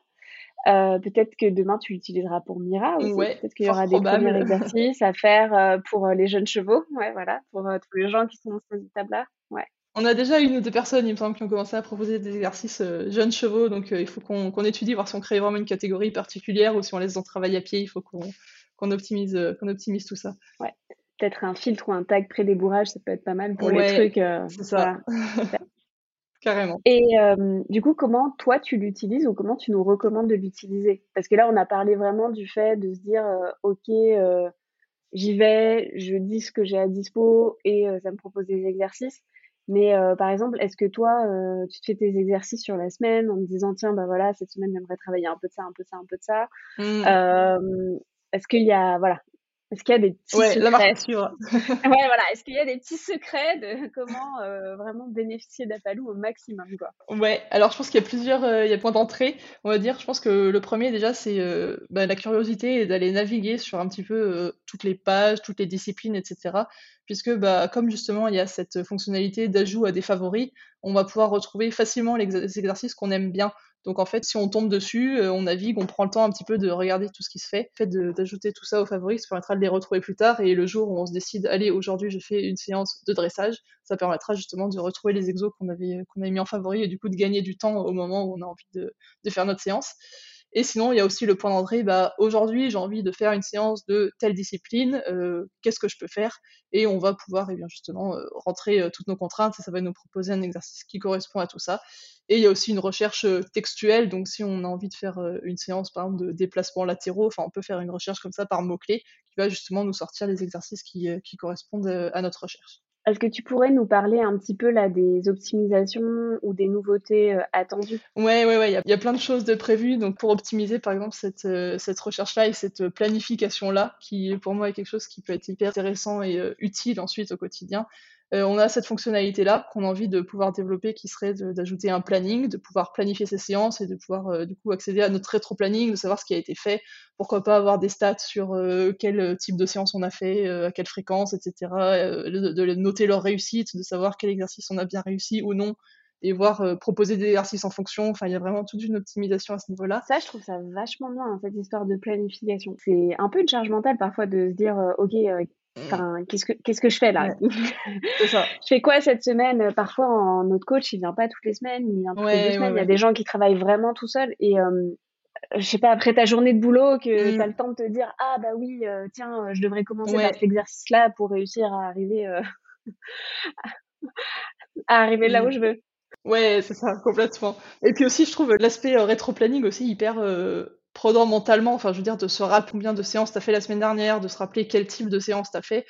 Euh, peut-être que demain tu l'utiliseras pour Mira aussi. peut-être qu'il y aura des premiers exercices à faire euh, pour euh, les jeunes chevaux. Ouais, voilà, pour tous les gens qui sont dans cette étape-là. Ouais. On a déjà une ou deux personnes, il me semble, qui ont commencé à proposer des exercices jeunes chevaux, donc il faut qu'on étudie, voir si on crée vraiment une catégorie particulière ou si on laisse en travail à pied, il faut qu'on optimise, qu'on optimise tout ça. Ouais. peut-être un filtre ou un tag pré-débourrage, ça peut être pas mal pour les trucs. c'est ça. Carrément. Et du coup, comment toi tu l'utilises ou comment tu nous recommandes de l'utiliser? Parce que là, on a parlé vraiment du fait de se dire, ok, j'y vais, je dis ce que j'ai à dispo et ça me propose des exercices. Mais par exemple, est-ce que toi, tu te fais tes exercices sur la semaine en me disant, tiens, bah voilà, cette semaine, j'aimerais travailler un peu de ça, un peu de ça, un peu de ça. Mmh. est-ce qu'il y a, voilà, est-ce qu'il y a des petits ouais, secrets la marque sûre. ouais, voilà. Est-ce qu'il y a des petits secrets de comment euh, vraiment bénéficier d'Apalou au maximum, quoi? Ouais. Alors, je pense qu'il y a plusieurs, euh, il y a points d'entrée. On va dire. Je pense que le premier déjà, c'est euh, bah, la curiosité et d'aller naviguer sur un petit peu toutes les pages, toutes les disciplines, etc. Puisque, bah, comme justement, il y a cette fonctionnalité d'ajout à des favoris, on va pouvoir retrouver facilement les exercices qu'on aime bien. Donc en fait, si on tombe dessus, euh, on navigue, on prend le temps un petit peu de regarder tout ce qui se fait. Le fait d'ajouter tout ça aux favoris, ça permettra de les retrouver plus tard. Et le jour où on se décide, allez, aujourd'hui, je fais une séance de dressage, ça permettra justement de retrouver les exos qu'on avait, qu'on avait mis en favori et du coup de gagner du temps au moment où on a envie de, faire notre séance. Et sinon, il y a aussi le point d'entrée, bah, aujourd'hui, j'ai envie de faire une séance de telle discipline, euh, qu'est-ce que je peux faire? Et on va pouvoir, eh justement, euh, rentrer euh, toutes nos contraintes et ça va nous proposer un exercice qui correspond à tout ça. Et il y a aussi une recherche textuelle, donc si on a envie de faire une séance, par exemple, de déplacements latéraux, enfin, on peut faire une recherche comme ça par mots-clés qui va justement nous sortir les exercices qui, qui correspondent à notre recherche. Est-ce que tu pourrais nous parler un petit peu là des optimisations ou des nouveautés euh, attendues? Ouais, ouais, ouais. Il y, a plein de choses de prévues. Donc pour optimiser, par exemple, cette, euh, cette recherche-là et cette planification-là, qui pour moi est quelque chose qui peut être hyper intéressant et euh, utile ensuite au quotidien. Euh, on a cette fonctionnalité-là qu'on a envie de pouvoir développer qui serait d'ajouter un planning, de pouvoir planifier ses séances et de pouvoir euh, du coup accéder à notre rétro-planning, de savoir ce qui a été fait, pourquoi pas avoir des stats sur euh, quel type de séance on a fait, à quelle fréquence, etc., de, noter leur réussite, de savoir quel exercice on a bien réussi ou non, et voir proposer des exercices en fonction. Enfin, il y a vraiment toute une optimisation à ce niveau-là. Ça, je trouve ça vachement bien, hein, cette histoire de planification. C'est un peu une charge mentale parfois de se dire, OK, Enfin, qu'est-ce que qu'est-ce que je fais là ça. Je fais quoi cette semaine? Parfois, en, notre coach, il vient pas toutes les semaines, il vient toutes les deux semaines. il y a des gens qui travaillent vraiment tout seuls et euh, je sais pas après ta journée de boulot que mmh. tu as le temps de te dire ah bah oui euh, tiens euh, je devrais commencer par cet exercice là pour réussir à arriver euh, à arriver là où mmh. je veux. Ouais, c'est ça, complètement. Et puis aussi, je trouve l'aspect rétro-planning aussi hyper prenant mentalement, enfin je veux dire, de se rappeler combien de séances t'as fait la semaine dernière, de se rappeler quel type de séance t'as fait,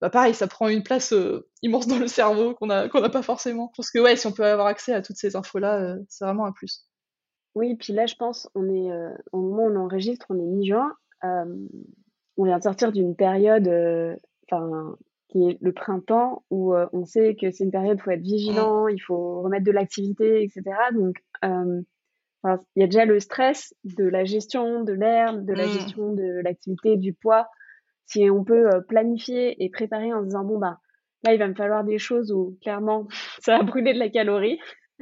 bah pareil, ça prend une place euh, immense dans le cerveau qu'on n'a pas forcément. Je pense que ouais, si on peut avoir accès à toutes ces infos-là, euh, c'est vraiment un plus. Oui, puis là, je pense, on est euh, au moment où on enregistre, on est mi-juin. on vient de sortir d'une période, qui est le printemps, où on sait que c'est une période où il faut être vigilant, mmh. il faut remettre de l'activité, etc. Donc, il y a déjà le stress de la gestion de l'herbe, de la mmh. gestion de l'activité, du poids. Si on peut euh, planifier et préparer en se disant, bon, bah, là, il va me falloir des choses où clairement, ça va brûler de la calorie.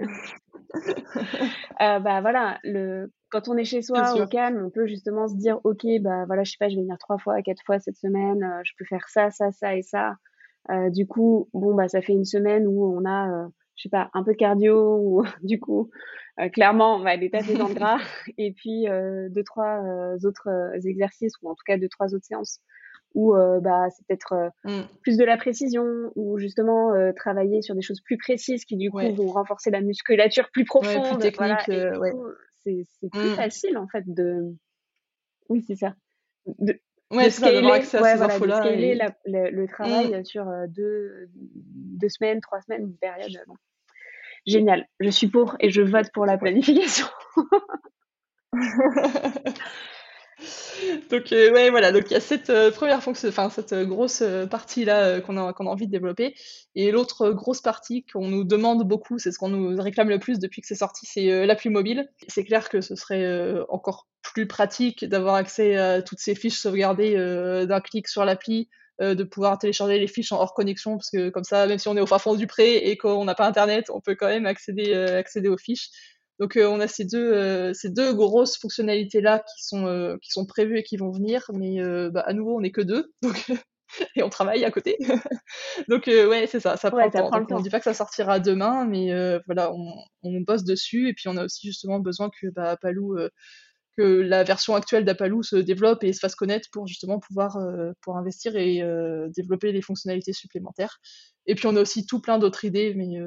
euh, bah voilà, le, quand on est chez soi au calme, on peut justement se dire, ok, bah voilà, je sais pas, je vais venir trois fois, quatre fois cette semaine, euh, je peux faire ça, ça, ça et ça. Euh, du coup, bon bah ça fait une semaine où on a, je sais pas, un peu de cardio ou du coup euh, clairement, on va aller taper dans le gras. Et puis, euh, deux, trois euh, autres exercices, ou en tout cas deux, trois autres séances, où bah, c'est peut-être mmh. plus de la précision, ou justement travailler sur des choses plus précises qui, du coup, vont renforcer la musculature plus profonde. plus technique. c'est plus mmh. facile, en fait, de. Oui, c'est ça. De, ouais, scaler, accès à ces voilà, de scaler le, travail mmh. sur deux, deux semaines, trois semaines, une période. Bon génial, je suis pour et je vote pour la planification. donc euh, ouais voilà. Donc il y a cette euh, première fonction enfin cette euh, grosse partie là qu'on a qu'on a envie de développer. Et l'autre grosse partie qu'on nous demande beaucoup c'est ce qu'on nous réclame le plus depuis que c'est sorti c'est l'appli mobile. C'est clair que ce serait encore plus pratique d'avoir accès à toutes ces fiches sauvegardées d'un clic sur l'appli euh, de pouvoir télécharger les fiches en hors connexion, parce que comme ça, même si on est au fin fond du pré et qu'on n'a pas Internet, on peut quand même accéder, euh, accéder aux fiches. Donc euh, on a ces deux, ces deux grosses fonctionnalités-là qui, sont qui sont prévues et qui vont venir, mais bah, à nouveau, on n'est que deux. Donc et on travaille à côté. Donc ouais, c'est ça, ça prend, le, temps. On ne dit pas que ça sortira demain, mais voilà, on, on, bosse dessus et puis on a aussi justement besoin que bah, Palou que la version actuelle d'Apaloo se développe et se fasse connaître pour justement pouvoir pour investir et développer les fonctionnalités supplémentaires. Et puis on a aussi tout plein d'autres idées, mais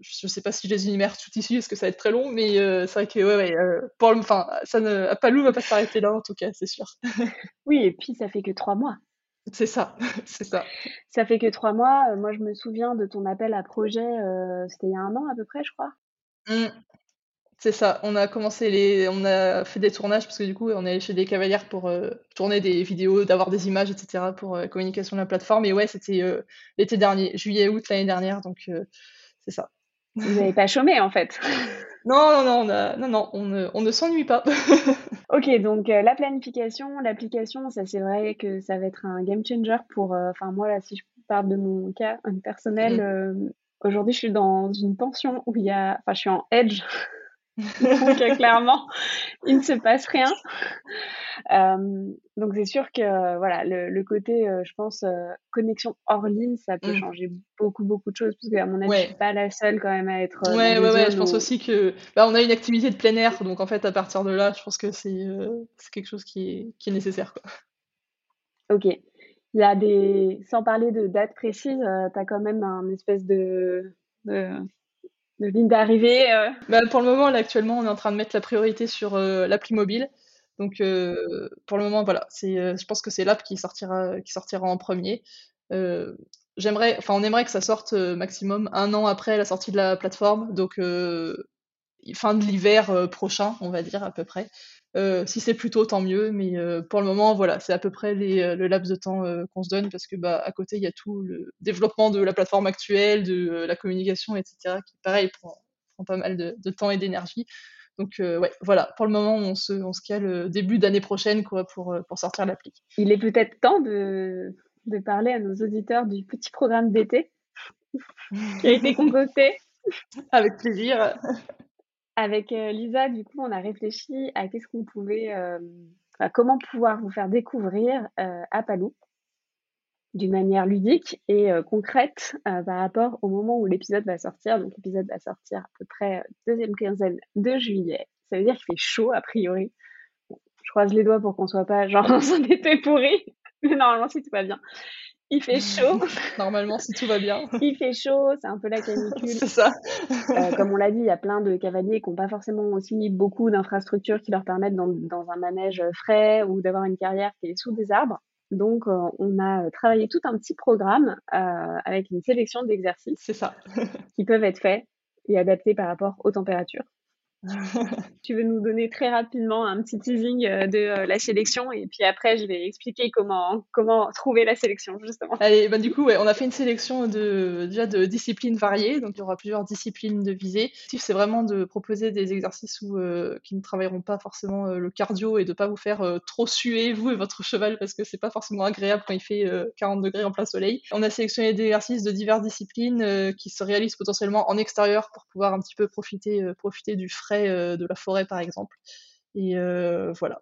je ne sais pas si je les énumère tout ici, parce que ça va être très long, mais c'est vrai que ouais, ouais pour le, enfin, ça ne, va pas s'arrêter là en tout cas, c'est sûr. oui, et puis ça fait que trois mois. C'est ça, c'est ça. Ça fait que trois mois. Moi, je me souviens de ton appel à projet, c'était il y a un an à peu près, je crois. Mmh. C'est ça, on a commencé les on a fait des tournages parce que du coup, on est allé chez des cavalières pour, euh, tourner des vidéos, d'avoir des images etc. pour, euh, communication de la plateforme et ouais, c'était, euh, l'été dernier, juillet-août l'année dernière donc c'est ça. Vous n'avez pas chômé en fait? Non, non, non, a non, non, on ne on ne s'ennuie pas. OK, donc la planification, l'application, ça c'est vrai que ça va être un game changer pour, enfin moi là, si je parle de mon cas, personnel, mmh. aujourd'hui je suis dans une pension où il y a enfin je suis en edge donc euh, clairement, il ne se passe rien. Euh, donc c'est sûr que voilà le, côté, euh, je pense, connexion hors ligne, ça peut mmh. changer beaucoup beaucoup de choses parce qu'à mon avis, je suis pas la seule quand même à être. ouais ouais ouais, je pense aussi que bah, on a une activité de plein air, donc en fait à partir de là, je pense que c'est quelque chose qui est, qui est nécessaire quoi. Ok. Il y a des, sans parler de date précise, tu as quand même un espèce de, de de ligne d'arrivée euh. bah, Pour le moment, là, actuellement, on est en train de mettre la priorité sur euh, l'appli mobile. Donc, euh, pour le moment, voilà, je pense que c'est l'app qui sortira, qui sortira en premier. on aimerait que ça sorte maximum un an après la sortie de la plateforme, donc fin de l'hiver prochain, on va dire à peu près. Si c'est plus tôt, tant mieux, mais pour le moment, voilà, c'est à peu près les, le laps de temps qu'on se donne parce que bah, à côté, il y a tout le développement de la plateforme actuelle, de la communication, etc., qui, pareil, prend, pas mal de, temps et d'énergie. Donc, ouais, voilà, pour le moment, on se, on se cale début d'année prochaine quoi, pour, pour sortir l'appli. Il est peut-être temps de, de parler à nos auditeurs du petit programme d'été qui a été concocté. Avec plaisir. Avec euh, Lisa, du coup, on a réfléchi à qu'est-ce qu'on pouvait, euh, comment pouvoir vous faire découvrir euh, Apalou d'une manière ludique et concrète par rapport au moment où l'épisode va sortir. Donc l'épisode va sortir à peu près deuxième quinzaine de juillet. Ça veut dire qu'il fait chaud a priori. je croise les doigts pour qu'on soit pas genre dans un été pourri, mais normalement si tout va bien. Il fait chaud. Normalement, si tout va bien. Il fait chaud, c'est un peu la canicule. c'est ça. Euh, comme on l'a dit, il y a plein de cavaliers qui n'ont pas forcément aussi beaucoup d'infrastructures qui leur permettent dans, dans un manège frais ou d'avoir une carrière qui est sous des arbres. Donc, euh, on a travaillé tout un petit programme euh, avec une sélection d'exercices. C'est ça. qui peuvent être faits et adaptés par rapport aux températures. tu veux nous donner très rapidement un petit teasing euh, de euh, la sélection et puis après je vais expliquer comment comment trouver la sélection justement. Allez, bah du coup on a fait une sélection de déjà de disciplines variées donc il y aura plusieurs disciplines de visée. C'est vraiment de proposer des exercices euh, qui ne travailleront pas forcément le cardio et de pas vous faire trop suer vous et votre cheval parce que c'est pas forcément agréable quand il fait 40 degrés en plein soleil. On a sélectionné des exercices de diverses disciplines qui se réalisent potentiellement en extérieur pour pouvoir un petit peu profiter profiter du frais euh, de la forêt, par exemple. Et euh, voilà.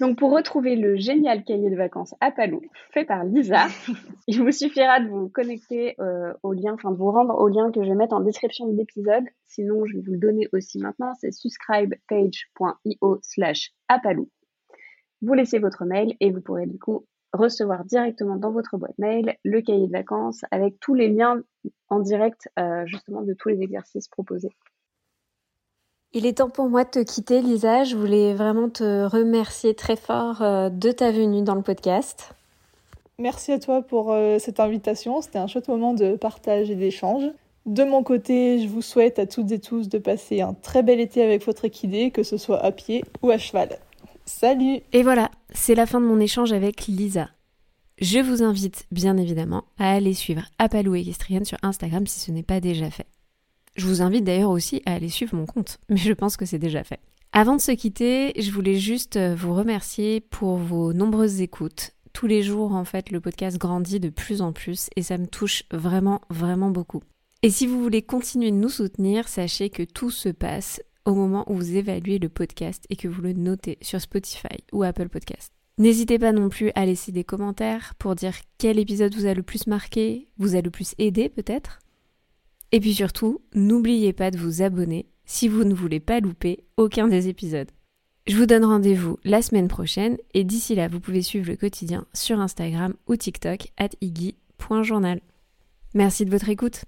Donc pour retrouver le génial cahier de vacances à Palou, fait par Lisa, il vous suffira de vous connecter euh, au lien, enfin de vous rendre au lien que je vais mettre en description de l'épisode. Sinon, je vais vous le donner aussi maintenant, c'est subscribepage.io slash apalou. Vous laissez votre mail et vous pourrez du coup recevoir directement dans votre boîte mail le cahier de vacances avec tous les liens en direct euh, justement de tous les exercices proposés. Il est temps pour moi de te quitter, Lisa. Je voulais vraiment te remercier très fort euh, de ta venue dans le podcast. Merci à toi pour euh, cette invitation. C'était un chouette moment de partage et d'échange. De mon côté, je vous souhaite à toutes et tous de passer un très bel été avec votre équidé, que ce soit à pied ou à cheval. Salut Et voilà, c'est la fin de mon échange avec Lisa. Je vous invite bien évidemment à aller suivre Apalou Equestrienne sur Instagram si ce n'est pas déjà fait. Je vous invite d'ailleurs aussi à aller suivre mon compte, mais je pense que c'est déjà fait. Avant de se quitter, je voulais juste vous remercier pour vos nombreuses écoutes. Tous les jours, en fait, le podcast grandit de plus en plus et ça me touche vraiment, vraiment beaucoup. Et si vous voulez continuer de nous soutenir, sachez que tout se passe au moment où vous évaluez le podcast et que vous le notez sur Spotify ou Apple Podcast. N'hésitez pas non plus à laisser des commentaires pour dire quel épisode vous a le plus marqué, vous a le plus aidé peut-être. Et puis surtout, n'oubliez pas de vous abonner si vous ne voulez pas louper aucun des épisodes. Je vous donne rendez-vous la semaine prochaine et d'ici là, vous pouvez suivre le quotidien sur Instagram ou TikTok at iggy.journal. Merci de votre écoute.